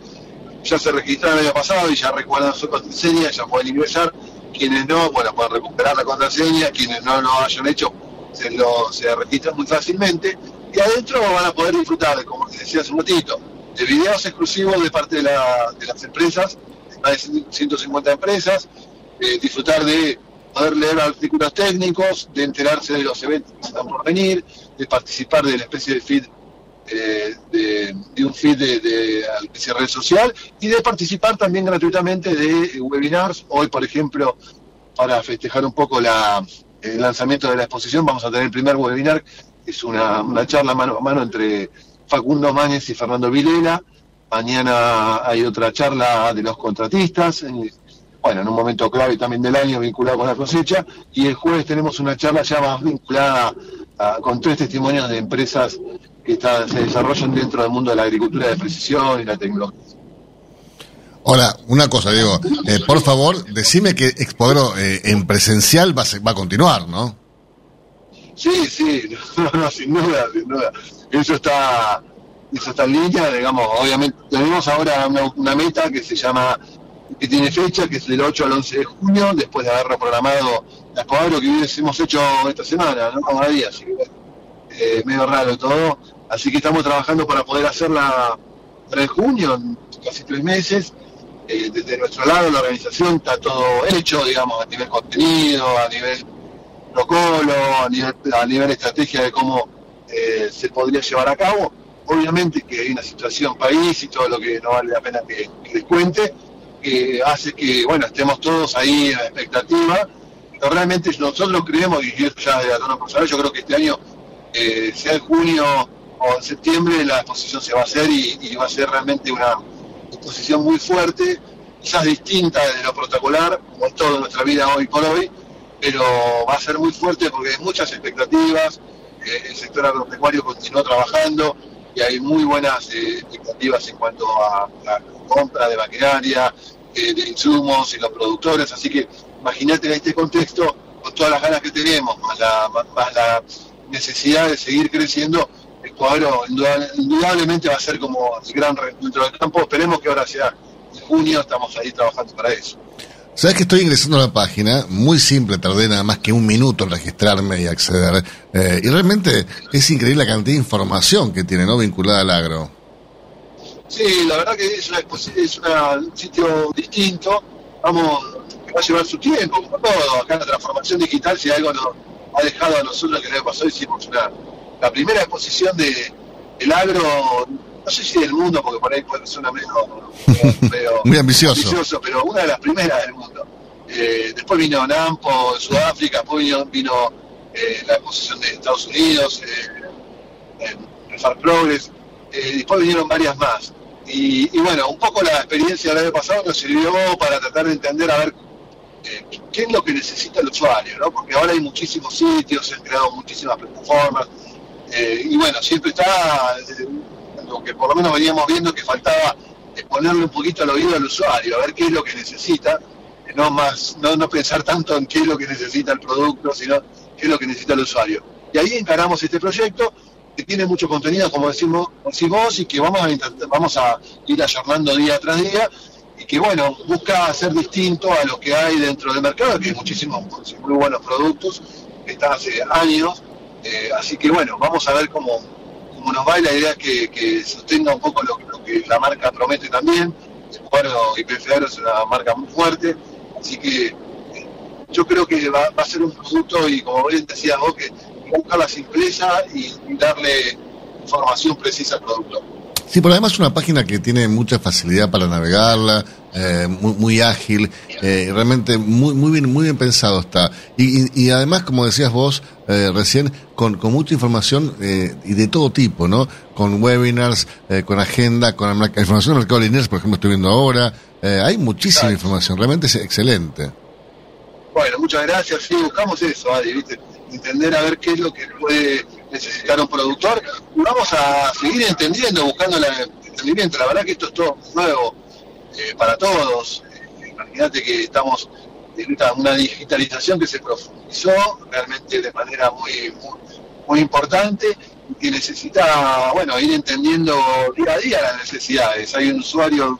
Ya se registraron el año pasado y ya recuerdan su contraseña, ya pueden ingresar. Quienes no, bueno, pueden recuperar la contraseña. Quienes no lo hayan hecho, se, lo, se registran muy fácilmente. Y adentro van a poder disfrutar, como les decía hace un ratito, de videos exclusivos de parte de, la, de las empresas, más de 150 empresas, eh, disfrutar de poder leer artículos técnicos, de enterarse de los eventos que están por venir, de participar de la especie de feed, eh, de, un feed de, red social y de participar también gratuitamente de webinars. Hoy, por ejemplo, para festejar un poco el lanzamiento de la exposición, vamos a tener el primer webinar, es una, una charla mano a mano entre Facundo Mañez y Fernando Vilela. Mañana hay otra charla de los contratistas, bueno, en un momento clave también del año vinculado con la cosecha, y el jueves tenemos una charla ya más vinculada con tres testimonios de empresas que está, se desarrollan dentro del mundo de la agricultura de precisión y la tecnología. Hola, una cosa, Diego. Eh, por favor, decime que Expodero eh, en presencial va a, va a continuar, ¿no? Sí, sí, no, no, sin duda, sin duda. Eso está, eso está en línea, digamos, obviamente tenemos ahora una, una meta que se llama que tiene fecha, que es del 8 al 11 de junio, después de haberlo programado la Escuadro que hubiésemos hecho esta semana, ¿no? Cada día, así que eh, medio raro todo. Así que estamos trabajando para poder hacerla 3 de junio, en casi tres meses. Eh, desde nuestro lado, la organización está todo hecho, digamos, a nivel contenido, a nivel protocolo, a nivel, a nivel estrategia de cómo eh, se podría llevar a cabo. Obviamente que hay una situación país y todo lo que no vale la pena que, les cuente, que hace que, bueno, estemos todos ahí en la expectativa. Pero realmente nosotros creemos, y eso ya de la zona personal, yo creo que este año, eh, sea en junio o en septiembre, la exposición se va a hacer y, va a ser realmente una exposición muy fuerte, quizás distinta de lo protocolar, como es todo nuestra vida hoy por hoy, pero va a ser muy fuerte porque hay muchas expectativas, eh, el sector agropecuario continúa trabajando y hay muy buenas eh, expectativas en cuanto a la compra de maquinaria, eh, de insumos y los productores, así que imagínate en este contexto, con todas las ganas que tenemos, más la, más la necesidad de seguir creciendo, el cuadro indudablemente va a ser como el gran dentro del campo, esperemos que ahora sea en junio, estamos ahí trabajando para eso. Sabes que estoy ingresando a la página, muy simple, tardé nada más que un minuto en registrarme y acceder. Eh, y realmente es increíble la cantidad de información que tiene, ¿no? Vinculada al agro. Sí, la verdad que es, una, es una, un sitio distinto. Vamos, que va a llevar su tiempo, como todo. Acá la transformación digital, si algo nos ha dejado a nosotros que año pasado hicimos una, la primera exposición de el agro no sé si del mundo, porque por ahí puede ser una menos, pero, muy ambicioso. ambicioso. pero una de las primeras del mundo. Eh, después vino Nampo, Sudáfrica, después vino, vino eh, la exposición de Estados Unidos, eh, en el Far Progress, eh, después vinieron varias más. Y, y, bueno, un poco la experiencia del año pasado nos sirvió para tratar de entender a ver eh, qué es lo que necesita el usuario, ¿no? Porque ahora hay muchísimos sitios, se han creado muchísimas plataformas, eh, y bueno, siempre está lo que por lo menos veníamos viendo que faltaba es ponerle un poquito al oído al usuario, a ver qué es lo que necesita, no más, no, no pensar tanto en qué es lo que necesita el producto, sino qué es lo que necesita el usuario. Y ahí encaramos este proyecto, que tiene mucho contenido, como decimos, decís y que vamos a, vamos a ir ayornando día tras día, y que bueno, busca ser distinto a lo que hay dentro del mercado, que hay muchísimos muy buenos productos, que están hace años, eh, así que bueno, vamos a ver cómo, cómo nos va y la idea es que, que sostenga un poco lo, que la marca promete también. Cuadro IPF es una marca muy fuerte, así que eh, yo creo que va, va a ser un producto y como bien decías vos, que busca la simpleza y, y darle información precisa al productor. Sí, pero además es una página que tiene mucha facilidad para navegarla, eh, muy, muy ágil, eh, realmente muy, muy bien, muy bien pensado está. Y, y- y además, como decías vos eh, recién, con, con mucha información eh, y de todo tipo, ¿no? Con webinars, eh, con agenda, con la información del mercado lineal, por ejemplo, estoy viendo ahora. Eh, hay muchísima información, realmente es excelente. Bueno, muchas gracias. Sí, buscamos eso, Adi, ¿viste? Entender a ver qué es lo que puede necesitar un productor. Y vamos a seguir entendiendo, buscando el entendimiento. La verdad que esto es todo nuevo eh, para todos. Imagínate que estamos en una digitalización que se profundizó realmente de manera muy, muy, importante y que necesita, bueno, ir entendiendo día a día las necesidades. Hay un usuario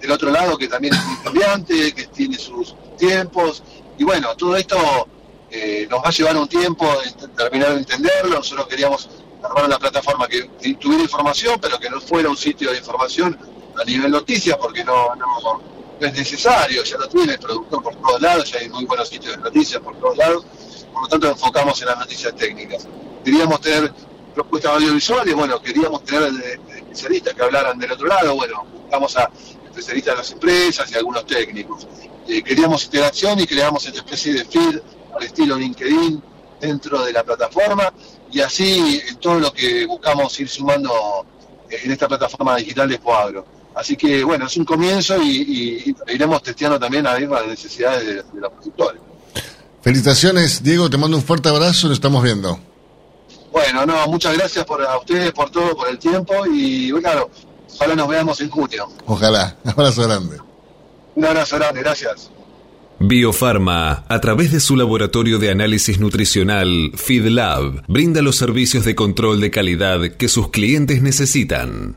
del otro lado que también es muy cambiante, que tiene sus tiempos, y bueno, todo esto eh, nos va a llevar un tiempo en terminar de entenderlo. Nosotros queríamos armar una plataforma que tuviera información, pero que no fuera un sitio de información a nivel noticias, porque no, no, no es necesario, ya lo tiene el productor por todos lados, ya hay muy buenos sitios de noticias por todos lados, por lo tanto enfocamos en las noticias técnicas. Queríamos tener propuestas audiovisuales, bueno, queríamos tener especialistas que hablaran del otro lado, bueno, buscamos a especialistas de las empresas y algunos técnicos. Eh, queríamos interacción y creamos esta especie de feed al estilo LinkedIn dentro de la plataforma y así todo lo que buscamos ir sumando eh, en esta plataforma digital de Poagro. Así que bueno, es un comienzo y, y- y iremos testeando también a ver las necesidades de, de los productores. Felicitaciones, Diego, te mando un fuerte abrazo, nos estamos viendo. Bueno, no, muchas gracias por, a ustedes por todo, por el tiempo y bueno, claro, ojalá nos veamos en junio. Ojalá, abrazo grande. Un abrazo grande, gracias. Biofarma, a través de su laboratorio de análisis nutricional, FeedLab, brinda los servicios de control de calidad que sus clientes necesitan.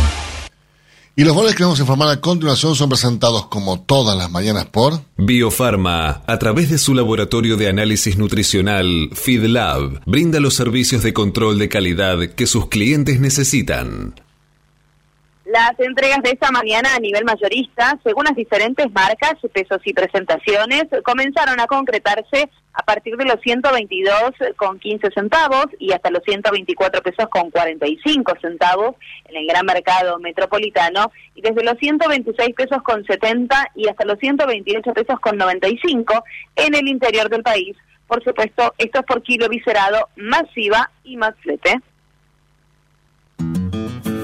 Y los valores que vamos a informar a continuación son presentados como todas las mañanas por Biofarma, a través de su laboratorio de análisis nutricional FeedLab, brinda los servicios de control de calidad que sus clientes necesitan. Las entregas de esta mañana a nivel mayorista, según las diferentes marcas, pesos y presentaciones, comenzaron a concretarse a partir de los 122 con 15 centavos y hasta los 124 pesos con 45 centavos en el gran mercado metropolitano y desde los 126 pesos con 70 y hasta los 128 pesos con 95 en el interior del país. Por supuesto, esto es por kilo viscerado, masiva y más flete.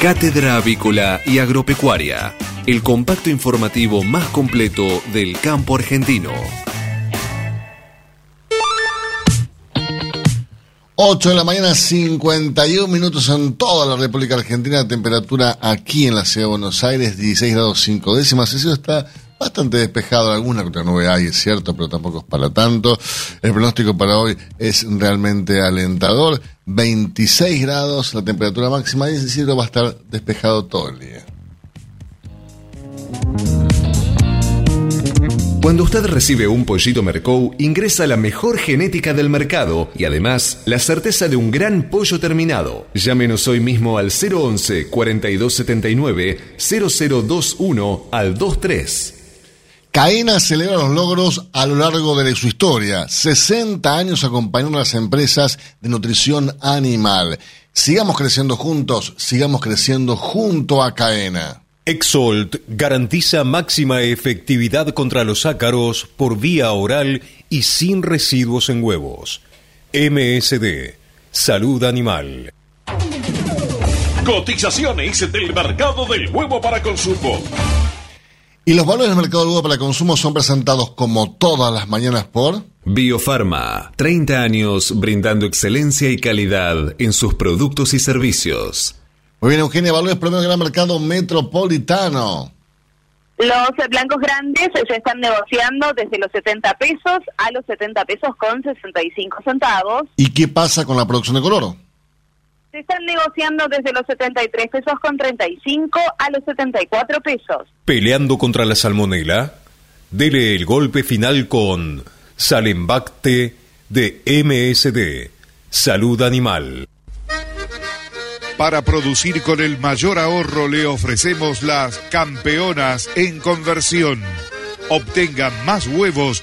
Cátedra Avícola y Agropecuaria, el compacto informativo más completo del campo argentino. 8 de la mañana, 51 minutos en toda la República Argentina. Temperatura aquí en la ciudad de Buenos Aires, 16 grados 5 décimas. Cielo está bastante despejado. Alguna otra nube hay, es cierto, pero tampoco es para tanto. El pronóstico para hoy es realmente alentador. 26 grados la temperatura máxima y el va a estar despejado todo el día. Cuando usted recibe un pollito Mercou, ingresa la mejor genética del mercado y además la certeza de un gran pollo terminado. Llámenos hoy mismo al 011 4279 0021 al 23. Caena celebra los logros a lo largo de su historia. 60 años acompañando a las empresas de nutrición animal. Sigamos creciendo juntos, sigamos creciendo junto a Caena. Exolt garantiza máxima efectividad contra los ácaros por vía oral y sin residuos en huevos. MSD, Salud Animal. Cotizaciones del mercado del huevo para consumo. Y los valores del mercado del huevo para consumo son presentados como todas las mañanas por Biofarma, 30 años brindando excelencia y calidad en sus productos y servicios. Muy bien, Eugenia, valores promedio del gran mercado metropolitano. Los blancos grandes se están negociando desde los 70 pesos a los 70 pesos con 65 centavos. ¿Y qué pasa con la producción de color? Se están negociando desde los 73 pesos con 35 a los 74 pesos. Peleando contra la salmonela, dele el golpe final con Salembacte de MSD, Salud Animal. Para producir con el mayor ahorro le ofrecemos las campeonas en conversión. Obtenga más huevos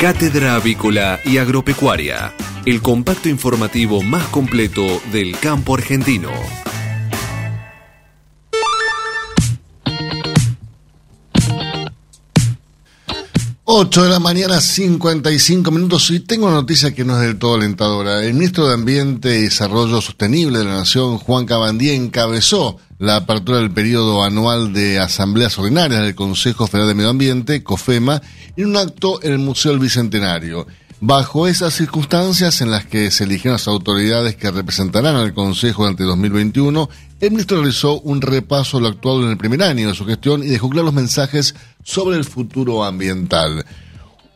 Cátedra Avícola y Agropecuaria, el compacto informativo más completo del campo argentino. 8 de la mañana, 55 minutos, y tengo una noticia que no es del todo alentadora. El ministro de Ambiente y Desarrollo Sostenible de la Nación, Juan Cabandía, encabezó la apertura del periodo anual de asambleas ordinarias del Consejo Federal de Medio Ambiente, COFEMA, en un acto en el Museo del Bicentenario. Bajo esas circunstancias en las que se eligieron las autoridades que representarán al Consejo durante 2021, el ministro realizó un repaso a lo actuado en el primer año de su gestión y dejó claros mensajes sobre el futuro ambiental.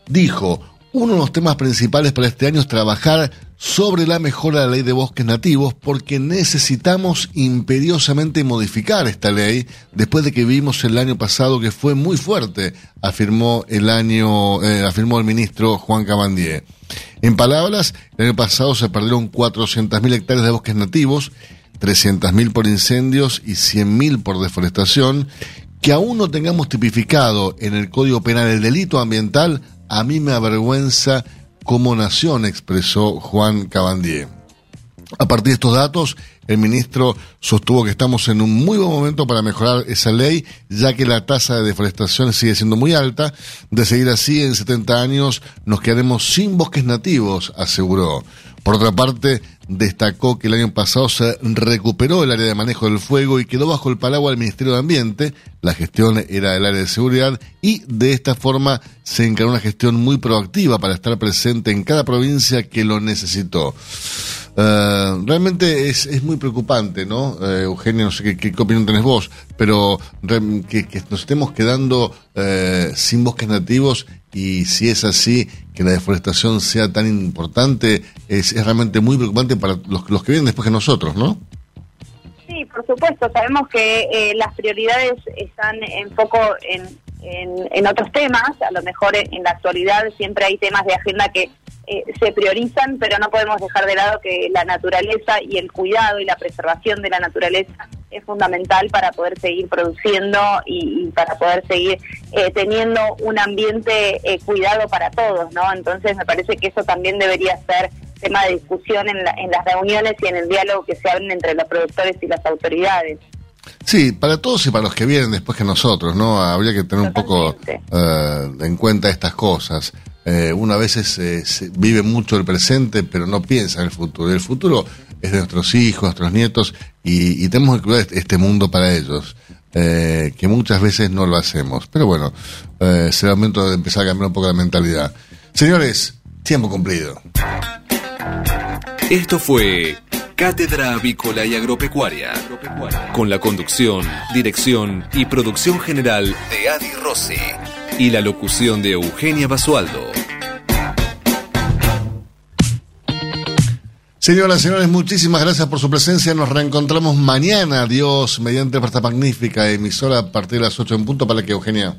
Dijo, uno de los temas principales para este año es trabajar sobre la mejora de la ley de bosques nativos porque necesitamos imperiosamente modificar esta ley después de que vimos el año pasado que fue muy fuerte, afirmó el año, eh, afirmó el ministro Juan Cabandier. En palabras, el año pasado se perdieron 400.000 hectáreas de bosques nativos 300.000 por incendios y 100.000 por deforestación, que aún no tengamos tipificado en el Código Penal el delito ambiental, a mí me avergüenza como nación, expresó Juan Cabandier. A partir de estos datos, el ministro sostuvo que estamos en un muy buen momento para mejorar esa ley, ya que la tasa de deforestación sigue siendo muy alta. De seguir así, en 70 años nos quedaremos sin bosques nativos, aseguró. Por otra parte, destacó que el año pasado se recuperó el área de manejo del fuego y quedó bajo el paraguas del Ministerio de Ambiente, la gestión era del área de seguridad y de esta forma se encaró una gestión muy proactiva para estar presente en cada provincia que lo necesitó. Uh, realmente es, es, muy preocupante, ¿no? Uh, Eugenio, no sé qué, opinión tenés vos, pero que, nos estemos quedando uh, sin bosques nativos y si es así, que la deforestación sea tan importante, es, es realmente muy preocupante para los, que vienen después que nosotros, ¿no? Sí, por supuesto, sabemos que eh, las prioridades están en foco en, en, otros temas, a lo mejor en, la actualidad siempre hay temas de agenda que eh, se priorizan, pero no podemos dejar de lado que la naturaleza y el cuidado y la preservación de la naturaleza es fundamental para poder seguir produciendo y, y para poder seguir eh, teniendo un ambiente eh, cuidado para todos, ¿no? Entonces me parece que eso también debería ser tema de discusión en, la, en las reuniones y en el diálogo que se abren entre los productores y las autoridades. Sí, para todos y para los que vienen después que nosotros, ¿no? Habría que tener Totalmente. un poco uh, en cuenta estas cosas. Eh, uno a veces eh, vive mucho el presente, pero no piensa en el futuro. El futuro es de nuestros hijos, nuestros nietos, y, y tenemos que cuidar este mundo para ellos, eh, que muchas veces no lo hacemos. Pero bueno, eh, será el momento de empezar a cambiar un poco la mentalidad. Señores, tiempo cumplido. Esto fue Cátedra Avícola y Agropecuaria, con la conducción, dirección y producción general de Adi Rossi y la locución de Eugenia Basualdo. Señoras y señores, muchísimas gracias por su presencia. Nos reencontramos mañana, Dios, mediante esta magnífica emisora a partir de las 8 en punto para que Eugenia.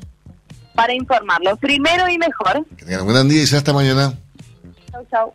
Para informarlo, primero y mejor. Que tengan un gran día y hasta mañana. Chau, chau.